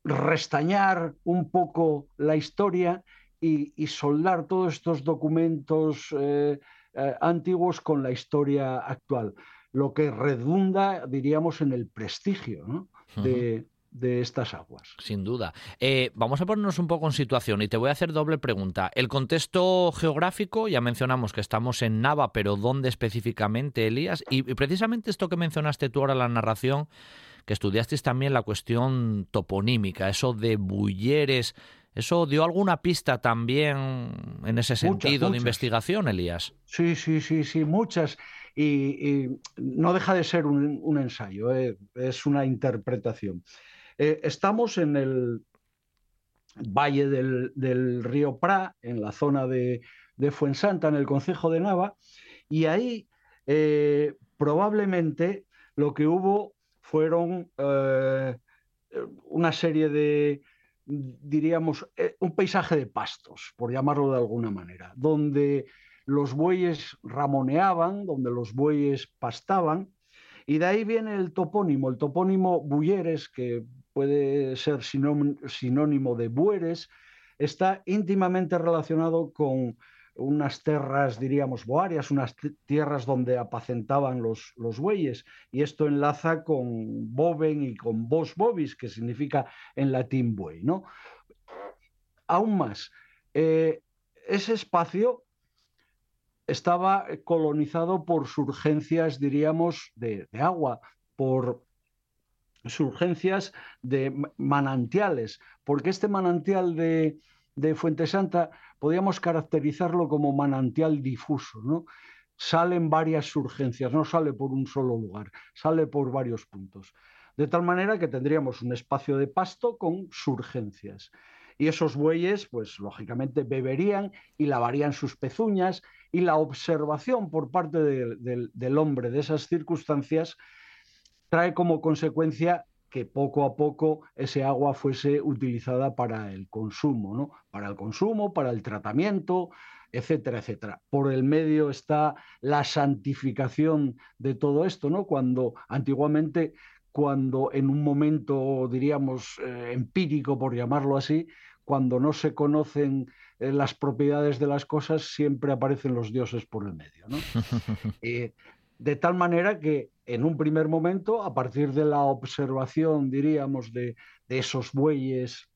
restañar un poco la historia y, soldar todos estos documentos eh, eh, antiguos con la historia actual, lo que redunda, diríamos, en el prestigio de, de estas aguas. Sin duda. Eh, vamos a ponernos un poco en situación y te voy a hacer doble pregunta. El contexto geográfico, ya mencionamos que estamos en Nava, pero ¿dónde específicamente, Elías? Y, precisamente esto que mencionaste tú ahora en la narración, que estudiasteis también la cuestión toponímica, eso de Bulleres, ¿eso dio alguna pista también en ese sentido de investigación, Elías? Sí, sí, sí, sí, muchas. Y, no deja de ser un, ensayo, eh, es una interpretación. Eh, estamos en el valle del, río Pra, en la zona de, Fuensanta, en el concejo de Nava, y ahí eh, probablemente lo que hubo fueron una serie de, diríamos, un paisaje de pastos, por llamarlo de alguna manera, donde los bueyes ramoneaban, donde los bueyes pastaban, y de ahí viene el topónimo, el topónimo Bulleres, que puede ser sinónimo de bueres, está íntimamente relacionado con unas tierras, diríamos, boarias, unas tierras donde apacentaban los, los, bueyes. Y esto enlaza con boven y con bos bovis, que significa en latín buey. ¿no? Aún más, eh, ese espacio estaba colonizado por surgencias, diríamos, de, agua, por surgencias de manantiales, porque este manantial de, de Fuente Santa podríamos caracterizarlo como manantial difuso, ¿no? Salen varias surgencias, no sale por un solo lugar, sale por varios puntos. De tal manera que tendríamos un espacio de pasto con surgencias. Y esos bueyes, pues lógicamente beberían y lavarían sus pezuñas y la observación por parte del hombre de esas circunstancias trae como consecuencia que poco a poco ese agua fuese utilizada para el consumo, ¿no? Para el consumo, para el tratamiento, etcétera, etcétera. Por el medio está la santificación de todo esto, ¿no? Cuando antiguamente, cuando en un momento, diríamos, eh, empírico, por llamarlo así, cuando no se conocen eh, las propiedades de las cosas, siempre aparecen los dioses por el medio, ¿no? Eh, de tal manera que en un primer momento, a partir de la observación, diríamos, de, esos bueyes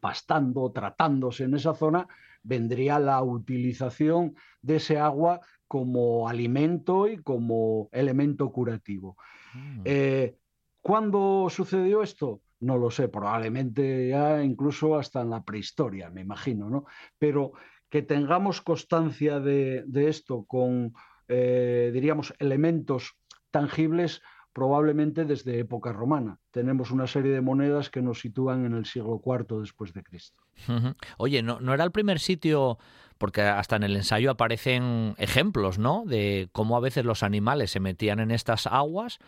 pastando, tratándose en esa zona, vendría la utilización de ese agua como alimento y como elemento curativo. Mm. Eh, ¿Cuándo sucedió esto? No lo sé, probablemente ya incluso hasta en la prehistoria, me imagino, ¿no? Pero que tengamos constancia de esto con eh, diríamos, elementos tangibles probablemente desde época romana. Tenemos una serie de monedas que nos sitúan en el siglo IV después de Cristo. Oye, ¿no, ¿no, era el primer sitio, porque hasta en el ensayo aparecen ejemplos, ¿no? De cómo a veces los animales se metían en estas aguas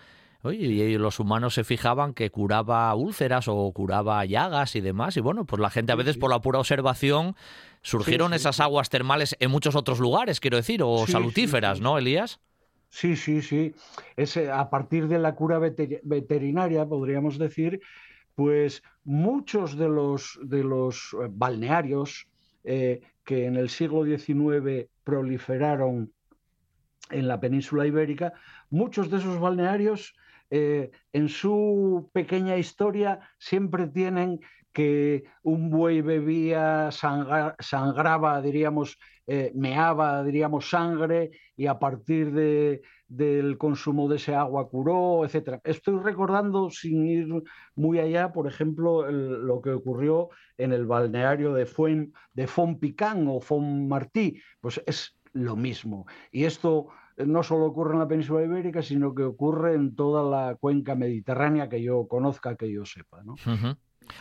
Oye, y los humanos se fijaban que curaba úlceras o curaba llagas y demás. Y bueno, pues la gente a veces por la pura observación surgieron esas aguas termales en muchos otros lugares, quiero decir, o salutíferas, ¿no, Elías? Sí, sí, sí. Ese, a partir de la cura veterinaria, podríamos decir, pues muchos de los, de los eh, balnearios eh, que en el siglo XIX proliferaron en la península ibérica, muchos de esos balnearios eh, en su pequeña historia siempre tienen que un buey bebía, sangraba, diríamos, eh, meaba, diríamos, sangre y a partir del consumo de ese agua curó, etc. Estoy recordando, sin ir muy allá, por ejemplo, lo que ocurrió en el balneario de, Fuen, de o Fontmartí, pues es lo mismo. Y esto no solo ocurre en la península ibérica, sino que ocurre en toda la cuenca mediterránea que yo conozca, que yo sepa. ¿no?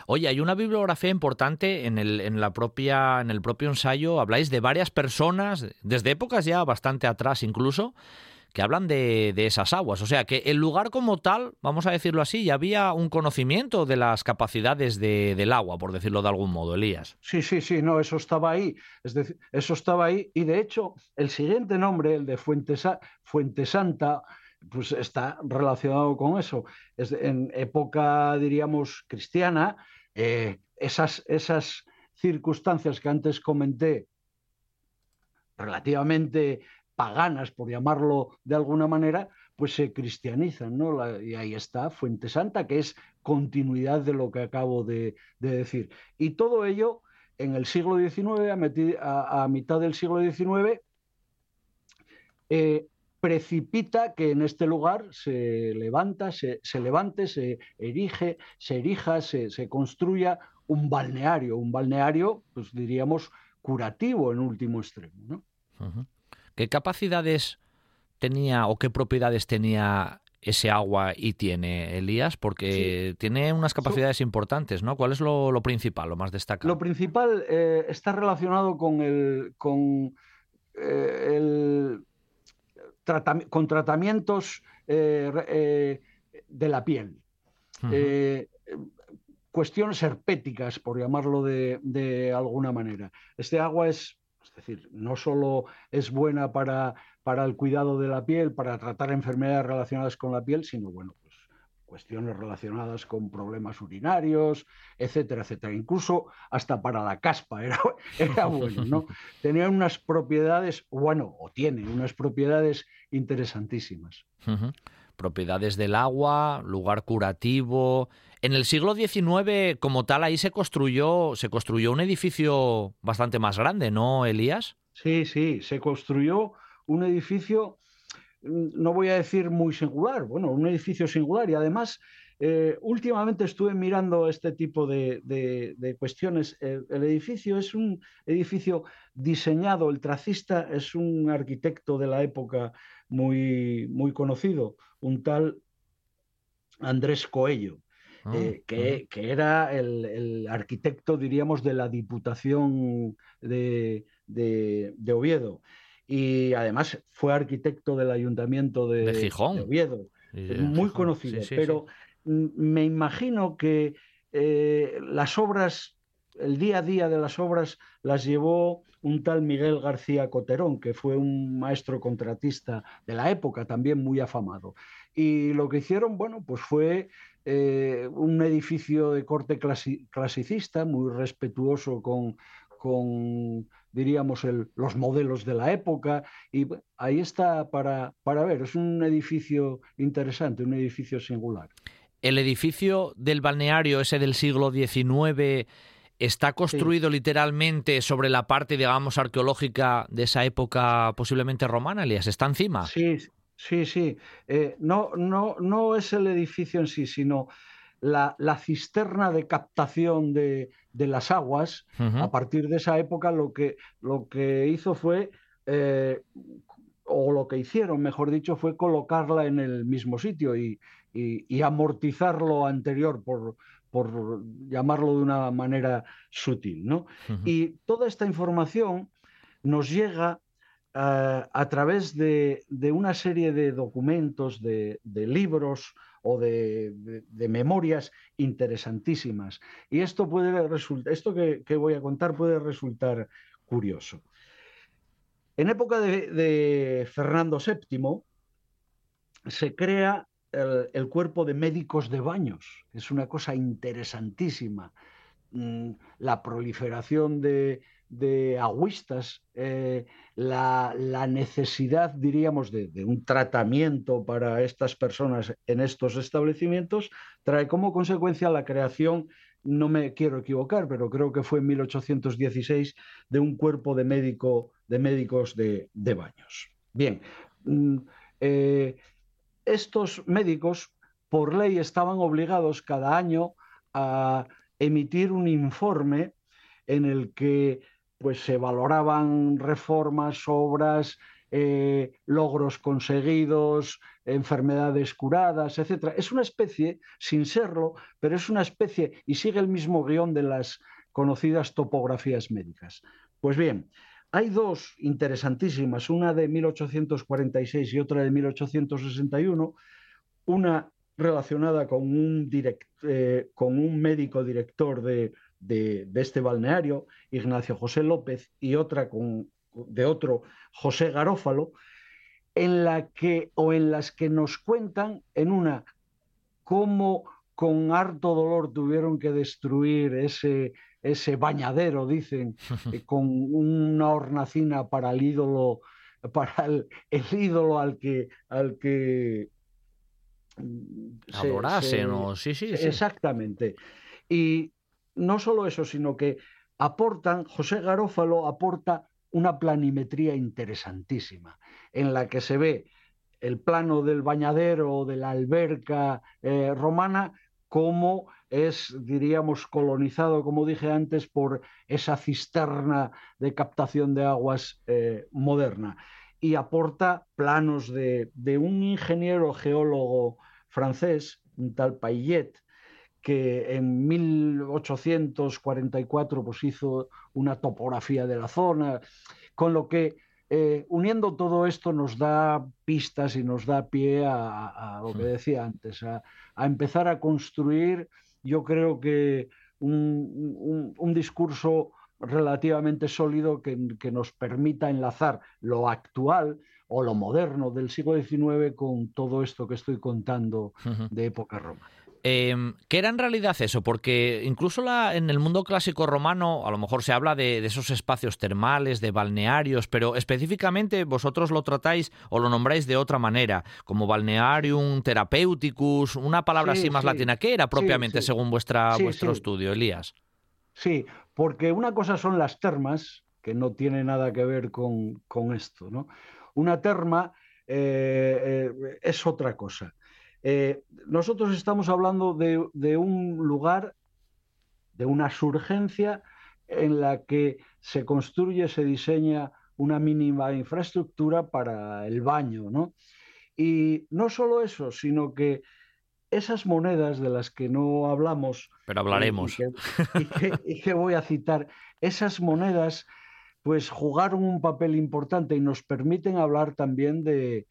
Oye, hay una bibliografía importante en el, en, la propia, en el propio ensayo. Habláis de varias personas, desde épocas ya bastante atrás incluso, que hablan de, esas aguas. O sea que el lugar como tal, vamos a decirlo así, ya había un conocimiento de las capacidades del agua, por decirlo de algún modo, Elías. Sí, sí, sí, no, eso estaba ahí. Es decir, eso estaba ahí. Y de hecho, el siguiente nombre, el de Fuente, Santa, pues está relacionado con eso. Es en época, diríamos, cristiana, eh, esas, esas circunstancias que antes comenté, relativamente paganas, por llamarlo de alguna manera, pues se cristianizan, ¿no? y ahí está Fuente Santa, que es continuidad de lo que acabo de, decir. Y todo ello en el siglo XIX, a, mitad del siglo XIX, eh, precipita que en este lugar se levanta, se, levante, se erige, se erija, se, construya un balneario, un balneario, pues diríamos, curativo en último extremo. ¿no? ¿Qué capacidades tenía o qué propiedades tenía ese agua y tiene Elías? Porque tiene unas capacidades importantes, ¿no? ¿Cuál es lo, principal, lo más destacado? Lo principal eh, está relacionado con el, con, eh, el con tratamientos eh, de la piel. cuestiones herpéticas, por llamarlo de, de alguna manera. Este agua es es decir, no solo es buena para, para el cuidado de la piel, para tratar enfermedades relacionadas con la piel, sino, bueno, pues cuestiones relacionadas con problemas urinarios, etcétera, etcétera. Incluso hasta para la caspa era, era bueno, ¿no? Tenía unas propiedades, bueno, o tiene unas propiedades interesantísimas. Propiedades del agua, lugar curativo, en el siglo XIX, como tal, ahí se construyó, se construyó un edificio bastante más grande, ¿no, Elías? Sí, sí, se construyó un edificio, mm, no voy a decir muy singular, bueno, un edificio singular y además eh, últimamente estuve mirando este tipo de, cuestiones. El, edificio es un edificio diseñado, el tracista es un arquitecto de la época muy, muy conocido, un tal Andrés Coello. Ah, eh, que, era el, arquitecto, diríamos, de la Diputación de, Oviedo. Y además fue arquitecto del Ayuntamiento de, Gijón. Oviedo. muy conocido. pero me imagino que eh, las obras, el día a día de las obras, las llevó un tal Miguel García Coterón, que fue un maestro contratista de la época, también muy afamado. Y lo que hicieron, bueno, pues fue eh, un edificio de corte clasicista, muy respetuoso con, diríamos, los modelos de la época. Y ahí está para, para ver, es un edificio interesante, un edificio singular. El edificio del balneario, ese del siglo XIX, está construido literalmente sobre la parte, digamos, arqueológica de esa época posiblemente romana, Elías. ¿Está encima? Sí, Sí, sí. Eh, no, no, no es el edificio en sí, sino la, cisterna de captación de, las aguas. A partir de esa época lo que, lo que hizo fue, eh, o lo que hicieron, mejor dicho, fue colocarla en el mismo sitio y, amortizar lo anterior, por, por, llamarlo de una manera sutil. ¿no? Y toda esta información nos llega a través de, una serie de documentos, de, libros o de, memorias interesantísimas. Y esto puede resultar, esto que, voy a contar puede resultar curioso. En época de, Fernando VII se crea el, cuerpo de médicos de baños. Es una cosa interesantísima. Mm, la proliferación de, de agüistas, eh, la, necesidad, diríamos, de, un tratamiento para estas personas en estos establecimientos, trae como consecuencia la creación, no me quiero equivocar, pero creo que fue en 1816, de un cuerpo de, médico, de médicos de, baños. Bien, mm, eh, estos médicos, por ley, estaban obligados cada año a emitir un informe en el que pues se valoraban reformas, obras, eh, logros conseguidos, enfermedades curadas, etc. Es una especie, sin serlo, pero es una especie y sigue el mismo guion de las conocidas topografías médicas. Pues bien, hay dos interesantísimas, una de 1846 y otra de 1861, una relacionada con un, eh, médico director de, este balneario, Ignacio José López, y otra con, de otro, José Garófalo, en la que o en las que nos cuentan en una cómo con harto dolor tuvieron que destruir ese, ese bañadero, dicen, eh, con una hornacina para el ídolo, para el, ídolo al que, al que mm, adorasen, o sí, sí, sí. Exactamente. Y no solo eso, sino que aportan, José Garófalo aporta una planimetría interesantísima, en la que se ve el plano del bañadero, de la alberca eh, romana, como es, diríamos, colonizado, como dije antes, por esa cisterna de captación de aguas eh, moderna. Y aporta planos de, de, un ingeniero geólogo francés, un tal Payet, que en 1844 pues, hizo una topografía de la zona, con lo que eh, uniendo todo esto nos da pistas y nos da pie a, lo que decía antes, a, empezar a construir, yo creo que un, discurso relativamente sólido que, nos permita enlazar lo actual o lo moderno del siglo XIX con todo esto que estoy contando de época romana. Em, ¿Qué era en realidad eso? Porque incluso la, en el mundo clásico romano a lo mejor se habla de, esos espacios termales, de balnearios, pero específicamente vosotros lo tratáis o lo nombráis de otra manera, como balnearium therapeuticus, una palabra así más latina. ¿Qué era propiamente según vuestra, vuestro estudio, Elías? Sí, porque una cosa son las termas, que no tiene nada que ver con, esto. ¿no? Una terma eh, eh, es otra cosa. Eh, nosotros estamos hablando de, un lugar, de una surgencia en la que se construye, se diseña una mínima infraestructura para el baño, ¿no? Y no solo eso, sino que esas monedas de las que no hablamos. Pero hablaremos. Y que, voy a citar, esas monedas pues jugaron un papel importante y nos permiten hablar también de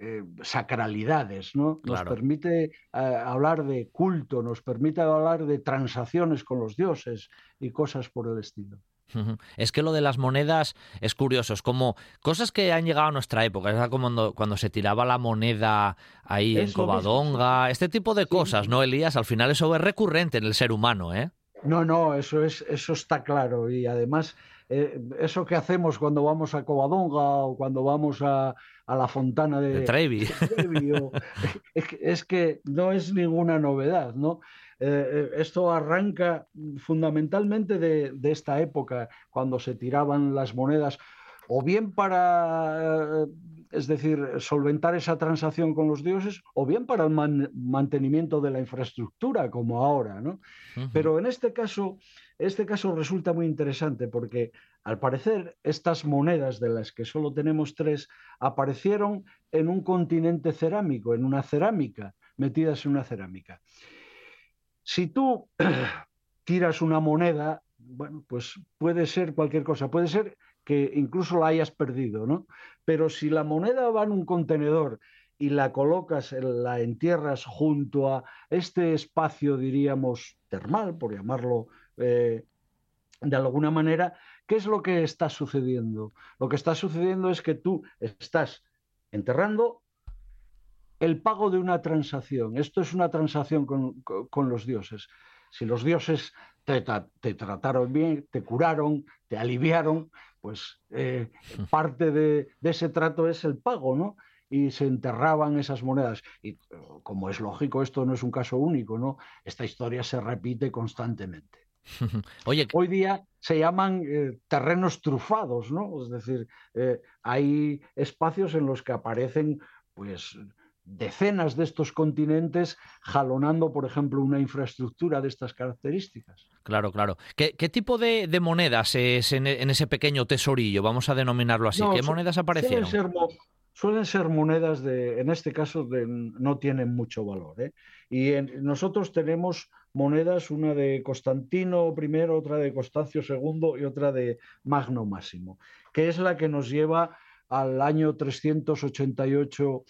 eh, sacralidades, ¿no? Nos permite eh, hablar de culto, nos permite hablar de transacciones con los dioses y cosas por el estilo. Es que lo de las monedas es curioso, es como cosas que han llegado a nuestra época, es como cuando, se tiraba la moneda ahí en Covadonga, este tipo de cosas, ¿no, Elías? Al final eso es recurrente en el ser humano, ¿eh? No, no, eso es, eso está claro. Y además, eh, eso que hacemos cuando vamos a Covadonga o cuando vamos a, la fontana de, Trevi, es, que no es ninguna novedad, ¿no? Eh, eh, esto arranca fundamentalmente de, esta época, cuando se tiraban las monedas, o bien para es decir, solventar esa transacción con los dioses, o bien para el mantenimiento de la infraestructura, como ahora, ¿no? Pero en este caso, este caso resulta muy interesante porque, al parecer, estas monedas, de las que solo tenemos tres, aparecieron en un continente cerámico, en una cerámica, metidas en una cerámica. Si tú tiras una moneda, bueno, pues puede ser cualquier cosa, puede ser que incluso la hayas perdido, ¿no? Pero si la moneda va en un contenedor y la colocas, la entierras junto a este espacio, diríamos, termal, por llamarlo eh, de alguna manera, ¿qué es lo que está sucediendo? Lo que está sucediendo es que tú estás enterrando el pago de una transacción. Esto es una transacción con, los dioses. Si los dioses te, trataron bien, te curaron, te aliviaron, pues eh, parte de, ese trato es el pago, ¿no? Y se enterraban esas monedas. Y como es lógico, esto no es un caso único, ¿no? Esta historia se repite constantemente. Oye, Hoy día se llaman eh, terrenos trufados, ¿no? Es decir, eh, hay espacios en los que aparecen, pues, decenas de estos continentes jalonando, por ejemplo, una infraestructura de estas características. Claro, claro. ¿Qué, tipo de, monedas es en, ese pequeño tesorillo? Vamos a denominarlo así. ¿Qué monedas aparecieron? Suelen ser, monedas de, en este caso, de, no tienen mucho valor. ¿eh? Y nosotros tenemos monedas, una de Constantino I, otra de Constancio II y otra de Magno Máximo, que es la que nos lleva al año 388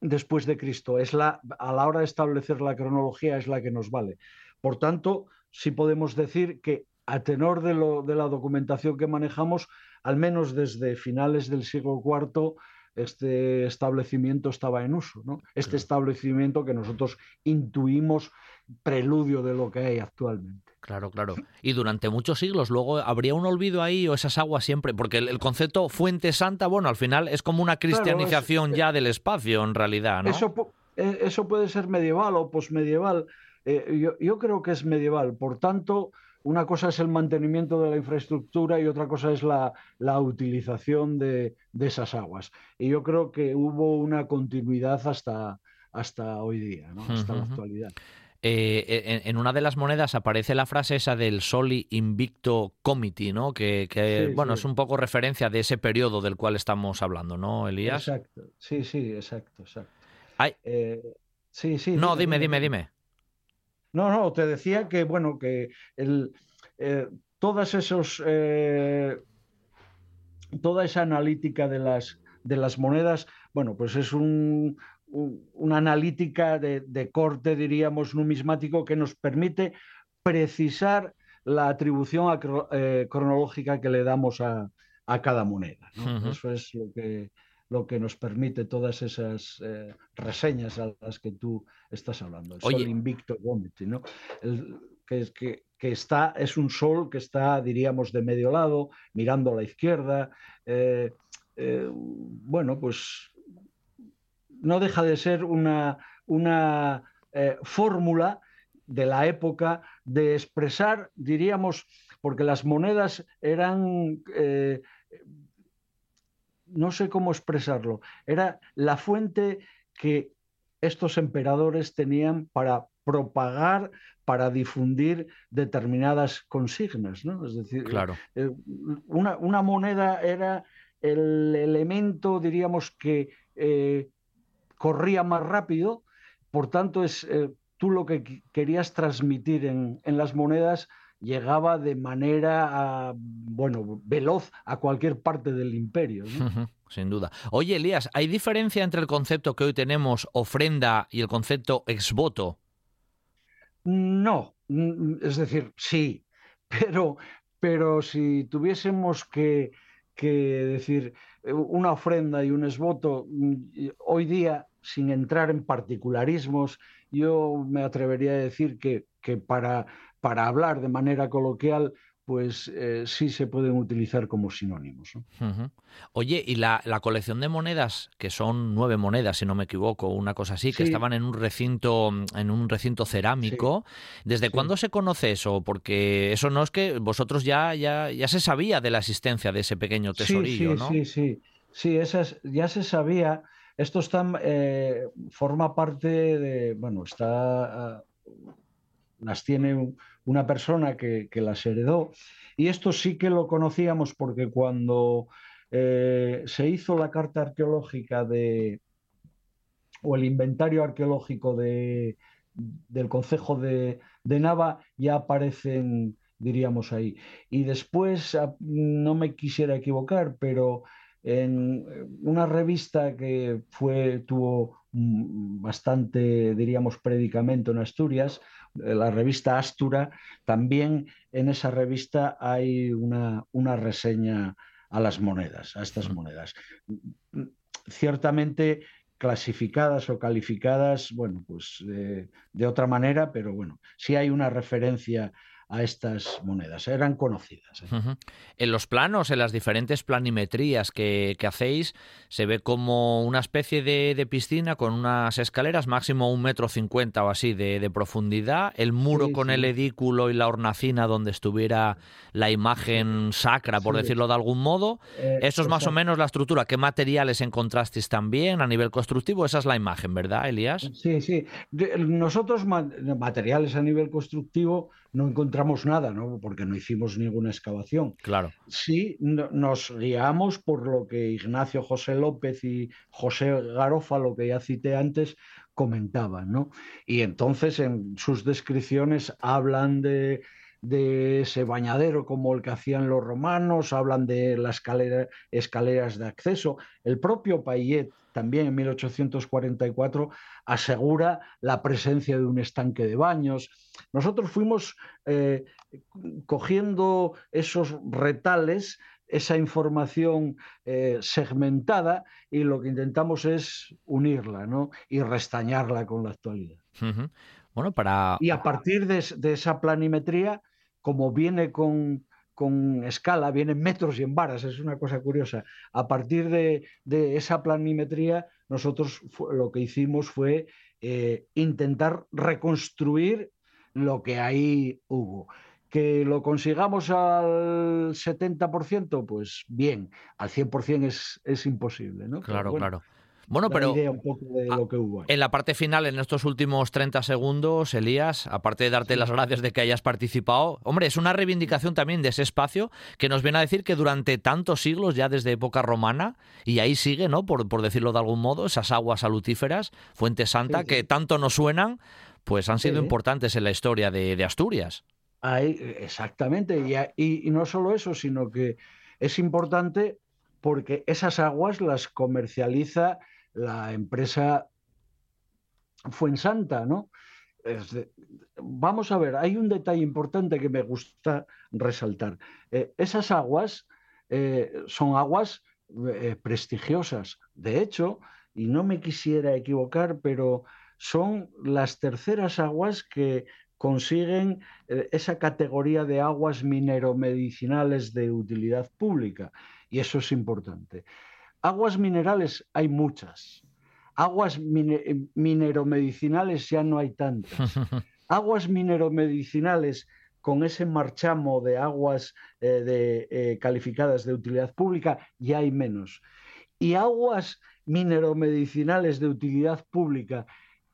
después de Cristo. Es la, a la hora de establecer la cronología es la que nos vale. Por tanto, sí podemos decir que a tenor de, lo, de la documentación que manejamos, al menos desde finales del siglo IV, este establecimiento estaba en uso, ¿no? Este establecimiento que nosotros intuimos preludio de lo que hay actualmente. Claro, claro. Y durante muchos siglos luego habría un olvido ahí o esas aguas siempre, porque el, concepto fuente santa, bueno, al final es como una cristianización ya del espacio en realidad, ¿no? Eso, eh, eso puede ser medieval o posmedieval. Eh, yo, yo creo que es medieval. Por tanto, una cosa es el mantenimiento de la infraestructura y otra cosa es la, utilización de, esas aguas. Y yo creo que hubo una continuidad hasta, hasta hoy día, hasta la actualidad. Eh, en, una de las monedas aparece la frase esa del Soli Invicto Comiti, ¿no? Que, bueno, es un poco referencia de ese periodo del cual estamos hablando, ¿no, Elías? Exacto, sí, sí, exacto, exacto. Eh, sí, sí. No, dime, dime. dime. No, no, te decía que, bueno, que el, eh, todas esos, toda esa analítica de las, de las monedas, bueno, pues es un, una analítica de, corte, diríamos, numismático que nos permite precisar la atribución eh, cronológica que le damos a, cada moneda. Eso es lo que, lo que nos permite todas esas eh, reseñas a las que tú estás hablando. El sol invicto vomiti, ¿no? que, que, que, está, es un sol que está, diríamos, de medio lado, mirando a la izquierda. Eh, bueno, pues no deja de ser una, una fórmula de la época de expresar, diríamos, porque las monedas eran no sé cómo expresarlo, era la fuente que estos emperadores tenían para propagar, para difundir determinadas consignas. ¿no? Es decir, claro. Eh, una, moneda era el elemento, diríamos, que eh, corría más rápido, por tanto, es, eh, tú lo que querías transmitir en, en las monedas llegaba de manera, ah, bueno, veloz a cualquier parte del imperio. Sin duda. Oye, Elías, ¿hay diferencia entre el concepto que hoy tenemos, ofrenda, y el concepto exvoto? No, es decir, sí, pero, pero si tuviésemos que, que decir eh, una ofrenda y un exvoto, mm, hoy día, sin entrar en particularismos, yo me atrevería a decir que, que para para hablar de manera coloquial, pues eh, sí se pueden utilizar como sinónimos. Oye, y la, colección de monedas, que son nueve monedas, si no me equivoco, una cosa así, que estaban en un recinto, en un recinto cerámico, ¿desde cuándo se conoce eso? Porque eso no es que vosotros ya, ya, ya se sabía de la existencia de ese pequeño tesorillo, sí, ¿no? Sí, sí, sí, esas, ya se sabía. Esto eh, forma parte de, bueno, está, ah, las tiene una persona que, las heredó. Y esto sí que lo conocíamos porque cuando eh, se hizo la carta arqueológica de, o el inventario arqueológico de, del Concejo de, Nava, ya aparecen, diríamos ahí. Y después, ah, no me quisiera equivocar, pero en una revista que fue, tuvo bastante, diríamos, predicamento en Asturias, la revista Astura, también en esa revista hay una, una reseña a las monedas, a estas monedas. Ciertamente clasificadas o calificadas, bueno, pues de otra manera, pero bueno, sí hay una referencia a estas monedas. Eran conocidas. ¿eh? En los planos, en las diferentes planimetrías que, hacéis, se ve como una especie de, piscina con unas escaleras, máximo un metro cincuenta o así de, profundidad, el muro con el edículo y la hornacina donde estuviera la imagen sacra, por decirlo de algún modo. Eh, Eso es más o menos la estructura. ¿Qué materiales encontrasteis también a nivel constructivo? Esa es la imagen, ¿verdad, Elías? Sí, sí. nosotros materiales a nivel constructivo no encontramos nada, ¿no? porque no hicimos ninguna excavación. Claro. Sí, nos guiamos por lo que Ignacio José López y José Garófalo, que ya cité antes, comentaban, ¿no? Y entonces en sus descripciones hablan de, ese bañadero como el que hacían los romanos, hablan de las escaleras de acceso. El propio Payet, también en 1844, asegura la presencia de un estanque de baños. Nosotros fuimos eh, cogiendo esos retales esa información eh, segmentada y lo que intentamos es unirla ¿no? y restañarla con la actualidad. Bueno, para... Y a partir de, esa planimetría, como viene con, escala, viene en metros y en varas, es una cosa curiosa. A partir de, esa planimetría, nosotros lo que hicimos fue eh, intentar reconstruir lo que ahí hubo. Que lo consigamos al 70%, pues bien, al 100% es, es imposible, ¿no? Claro, claro. Bueno, pero en la parte final, en estos últimos 30 segundos, Elías, aparte de darte las gracias de que hayas participado, hombre, es una reivindicación también de ese espacio que nos viene a decir que durante tantos siglos, ya desde época romana, y ahí sigue, ¿no? Por, por decirlo de algún modo, esas aguas salutíferas, Fuente Santa, que tanto nos suenan, pues han sido importantes en la historia de Asturias. Exactamente, y, no solo eso, sino que es importante porque esas aguas las comercializa la empresa Fuensanta, ¿no? vamos a ver, hay un detalle importante que me gusta resaltar. Eh, esas aguas eh, son aguas eh, prestigiosas. De hecho, y no me quisiera equivocar, pero son las terceras aguas que consiguen esa categoría de aguas mineromedicinales de utilidad pública. Y eso es importante. Aguas minerales hay muchas. Aguas eh, mineromedicinales ya no hay tantas. Aguas mineromedicinales con ese marchamo de aguas eh, de, calificadas de utilidad pública ya hay menos. Y aguas mineromedicinales de utilidad pública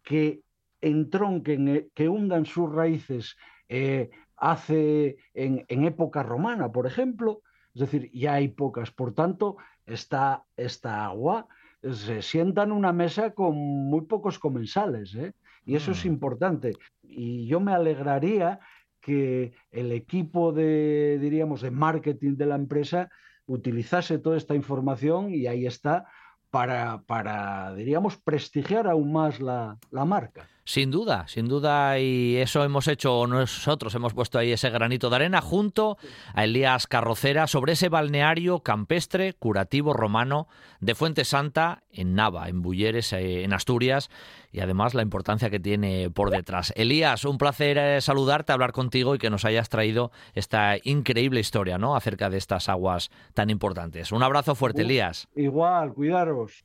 que entronquen, eh, que hundan sus raíces eh, hace en, época romana, por ejemplo, es decir, ya hay pocas. Por tanto, esta, esta agua se sienta en una mesa con muy pocos comensales, ¿eh? y eso es mm. importante. Y yo me alegraría que el equipo de, diríamos, de marketing de la empresa utilizase toda esta información y ahí está para, para diríamos, prestigiar aún más la, la marca. Sin duda, sin duda, y eso hemos hecho nosotros, hemos puesto ahí ese granito de arena junto a Elías Carrocera sobre ese balneario campestre curativo romano de Fuente Santa en Nava, en Bulleres, eh, en Asturias, y además la importancia que tiene por detrás. Elías, un placer eh, saludarte, hablar contigo y que nos hayas traído esta increíble historia, ¿no? Acerca de estas aguas tan importantes. Un abrazo fuerte, Elías. Igual, cuidaros.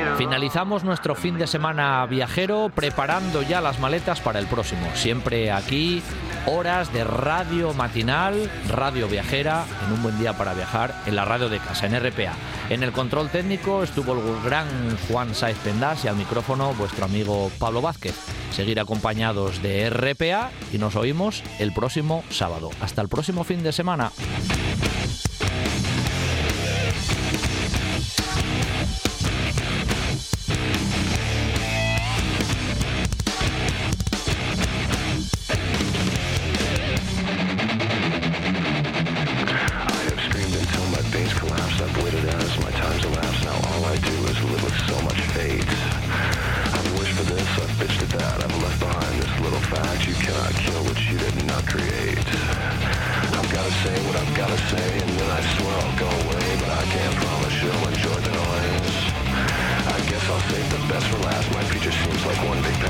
Finalizamos nuestro fin de semana viajero preparando ya las maletas para el próximo. Siempre aquí, horas de radio matinal, radio viajera, en un buen día para viajar, en la radio de casa, en RPA. En el control técnico estuvo el gran Juan Saez Pendas y al micrófono vuestro amigo Pablo Vázquez. Seguir acompañados de RPA y nos oímos el próximo sábado. Hasta el próximo fin de semana. last, my future seems like one big